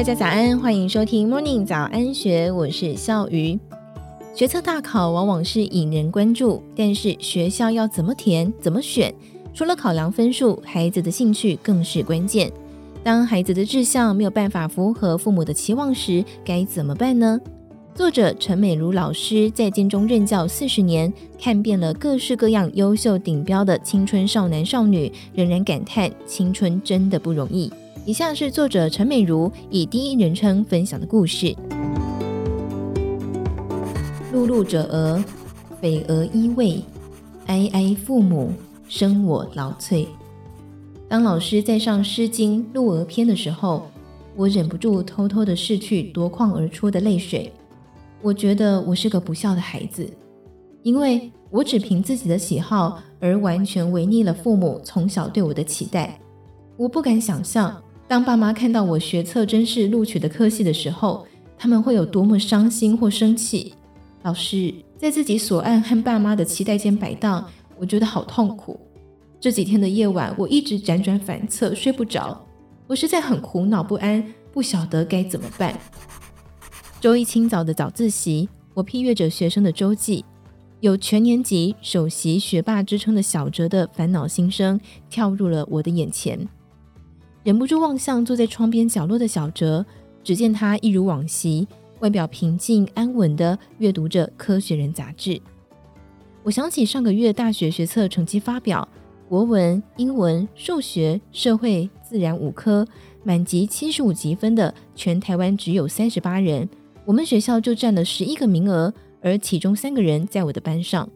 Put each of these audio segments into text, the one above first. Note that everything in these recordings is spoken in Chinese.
大家早安，欢迎收听 Morning 早安学，我是笑鱼。学测大考往往是引人关注，但是学校要怎么填、怎么选，除了考量分数，孩子的兴趣更是关键。当孩子的志向没有办法符合父母的期望时，该怎么办呢？作者陈美如老师在建中任教四十年，看遍了各式各样优秀顶标的青春少男少女，仍然感叹青春真的不容易。以下是作者陈美如以第一人称分享的故事：碌碌者娥，匪娥依偎，哀哀父母，生我劳瘁。当老师在上《诗经·鹿娥篇》的时候，我忍不住偷偷的拭去夺眶而出的泪水。我觉得我是个不孝的孩子，因为我只凭自己的喜好而完全违逆了父母从小对我的期待。我不敢想象，当爸妈看到我学测真是录取的科系的时候，他们会有多么伤心或生气。老师在自己所爱和爸妈的期待间摆荡，我觉得好痛苦。这几天的夜晚，我一直辗转反侧，睡不着。我实在很苦恼不安，不晓得该怎么办。周一清早的早自习，我批阅着学生的周记，有全年级首席学霸之称的小哲的烦恼心声跳入了我的眼前，忍不住望向坐在窗边角落的小哲，只见他一如往昔，外表平静安稳地阅读着《科学人》杂志。我想起上个月大学学测成绩发表，国文、英文、数学、社会、自然五科满级七十五级分的，全台湾只有三十八人。我们学校就占了十一个名额，而其中三个人在我的班上。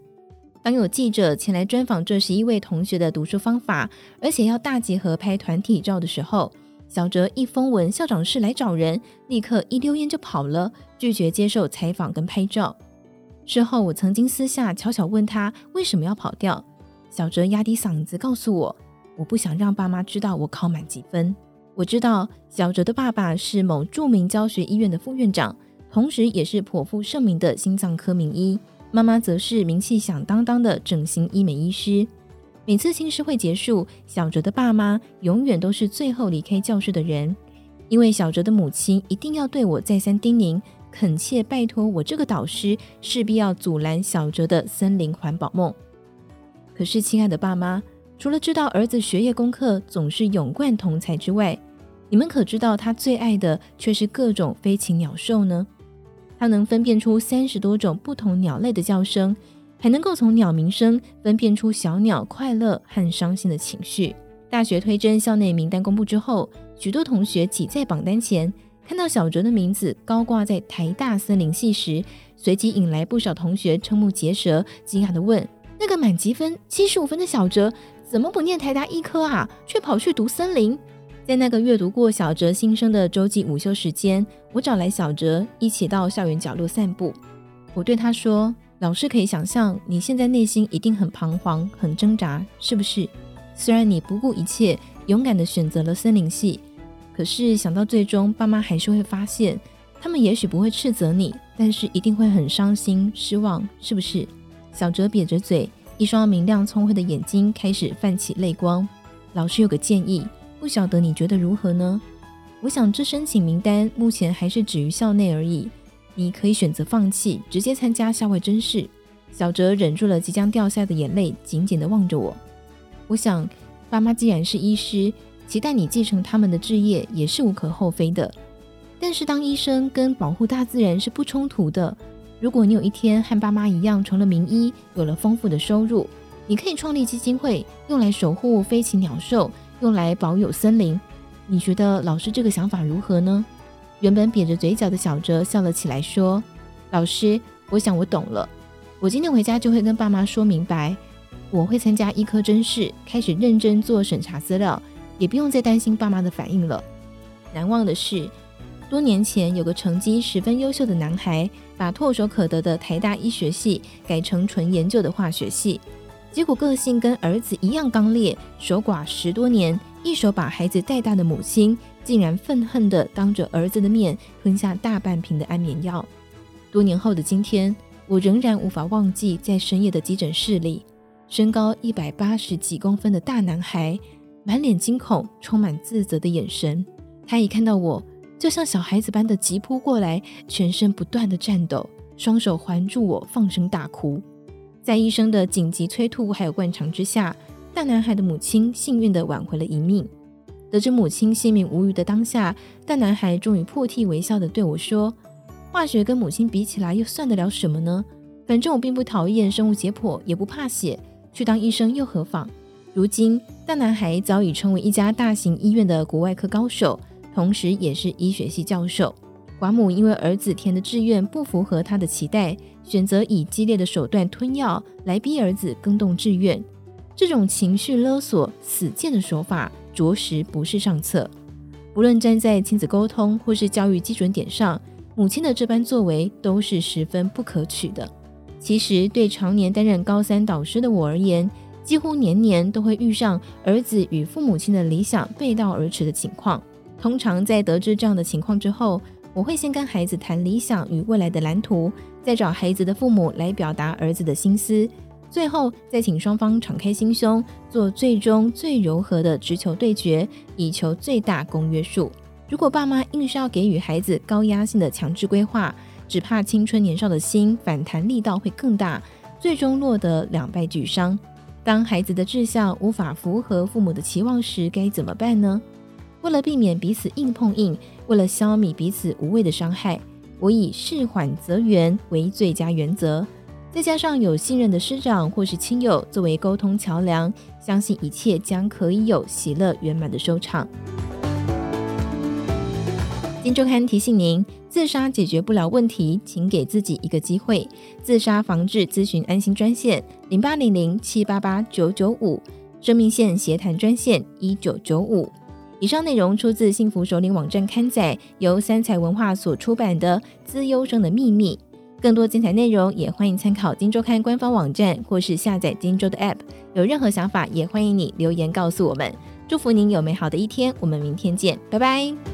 当有记者前来专访这十一位同学的读书方法，而且要大集合拍团体照的时候，小哲一封文校长室来找人，立刻一溜烟就跑了，拒绝接受采访跟拍照。事后我曾经私下悄悄问他为什么要跑掉，小哲压低嗓子告诉我：“我不想让爸妈知道我考满几分。”我知道小哲的爸爸是某著名教学医院的副院长。同时，也是颇负盛名的心脏科名医。妈妈则是名气响当当的整形医美医师。每次亲师会结束，小哲的爸妈永远都是最后离开教室的人，因为小哲的母亲一定要对我再三叮咛，恳切拜托我这个导师势必要阻拦小哲的森林环保梦。可是，亲爱的爸妈，除了知道儿子学业功课总是勇冠同侪之外，你们可知道他最爱的却是各种飞禽鸟兽呢？它能分辨出三十多种不同鸟类的叫声，还能够从鸟鸣声分辨出小鸟快乐和伤心的情绪。大学推甄校内名单公布之后，许多同学挤在榜单前，看到小哲的名字高挂在台大森林系时，随即引来不少同学瞠目结舌，惊讶地问：“那个满级分七十五分的小哲，怎么不念台大医科啊，却跑去读森林？”在那个阅读过小哲心声的周记午休时间，我找来小哲一起到校园角落散步。我对他说：“老师可以想象你现在内心一定很彷徨、很挣扎，是不是？虽然你不顾一切，勇敢地选择了森林系，可是想到最终爸妈还是会发现，他们也许不会斥责你，但是一定会很伤心、失望，是不是？”小哲瘪着嘴，一双明亮聪慧的眼睛开始泛起泪光。老师有个建议。不晓得你觉得如何呢？我想这申请名单目前还是止于校内而已，你可以选择放弃，直接参加校外甄试。小哲忍住了即将掉下的眼泪，紧紧地望着我。我想，爸妈既然是医师，期待你继承他们的志业也是无可厚非的。但是当医生跟保护大自然是不冲突的。如果你有一天和爸妈一样成了名医，有了丰富的收入，你可以创立基金会，用来守护飞禽鸟兽。用来保有森林，你觉得老师这个想法如何呢？原本瘪着嘴角的小哲笑了起来，说：“老师，我想我懂了。我今天回家就会跟爸妈说明白，我会参加医科甄试，开始认真做审查资料，也不用再担心爸妈的反应了。”难忘的是，多年前有个成绩十分优秀的男孩，把唾手可得的台大医学系改成纯研究的化学系。结果个性跟儿子一样刚烈，守寡十多年，一手把孩子带大的母亲，竟然愤恨地当着儿子的面吞下大半瓶的安眠药。多年后的今天，我仍然无法忘记在深夜的急诊室里，身高一百八十几公分的大男孩，满脸惊恐、充满自责的眼神。他一看到我，就像小孩子般的急扑过来，全身不断的颤抖，双手环住我，放声大哭。在医生的紧急催吐还有灌肠之下，大男孩的母亲幸运地挽回了一命。得知母亲性命无虞的当下，大男孩终于破涕为笑地对我说：“化学跟母亲比起来，又算得了什么呢？反正我并不讨厌生物解剖，也不怕血，去当医生又何妨？”如今，大男孩早已成为一家大型医院的骨外科高手，同时也是医学系教授。寡母因为儿子填的志愿不符合他的期待，选择以激烈的手段吞药来逼儿子更动志愿。这种情绪勒索、死谏的手法，着实不是上策。不论站在亲子沟通或是教育基准点上，母亲的这般作为都是十分不可取的。其实，对常年担任高三导师的我而言，几乎年年都会遇上儿子与父母亲的理想背道而驰的情况。通常在得知这样的情况之后，我会先跟孩子谈理想与未来的蓝图，再找孩子的父母来表达儿子的心思，最后再请双方敞开心胸，做最终最柔和的直球对决，以求最大公约数。如果爸妈硬是要给予孩子高压性的强制规划，只怕青春年少的心反弹力道会更大，最终落得两败俱伤。当孩子的志向无法符合父母的期望时，该怎么办呢？为了避免彼此硬碰硬，为了消弭彼此无谓的伤害，我以事缓则圆为最佳原则。再加上有信任的师长或是亲友作为沟通桥梁，相信一切将可以有喜乐圆满的收场。金周刊提醒您：自杀解决不了问题，请给自己一个机会。自杀防治咨询安心专线：零八零零七八八九九五，生命线协谈专线：一九九五。以上内容出自幸福首领网站刊载，由三彩文化所出版的《资优生的秘密》。更多精彩内容也欢迎参考《金周刊》官方网站或是下载《金周》的 App。有任何想法，也欢迎你留言告诉我们。祝福您有美好的一天，我们明天见，拜拜。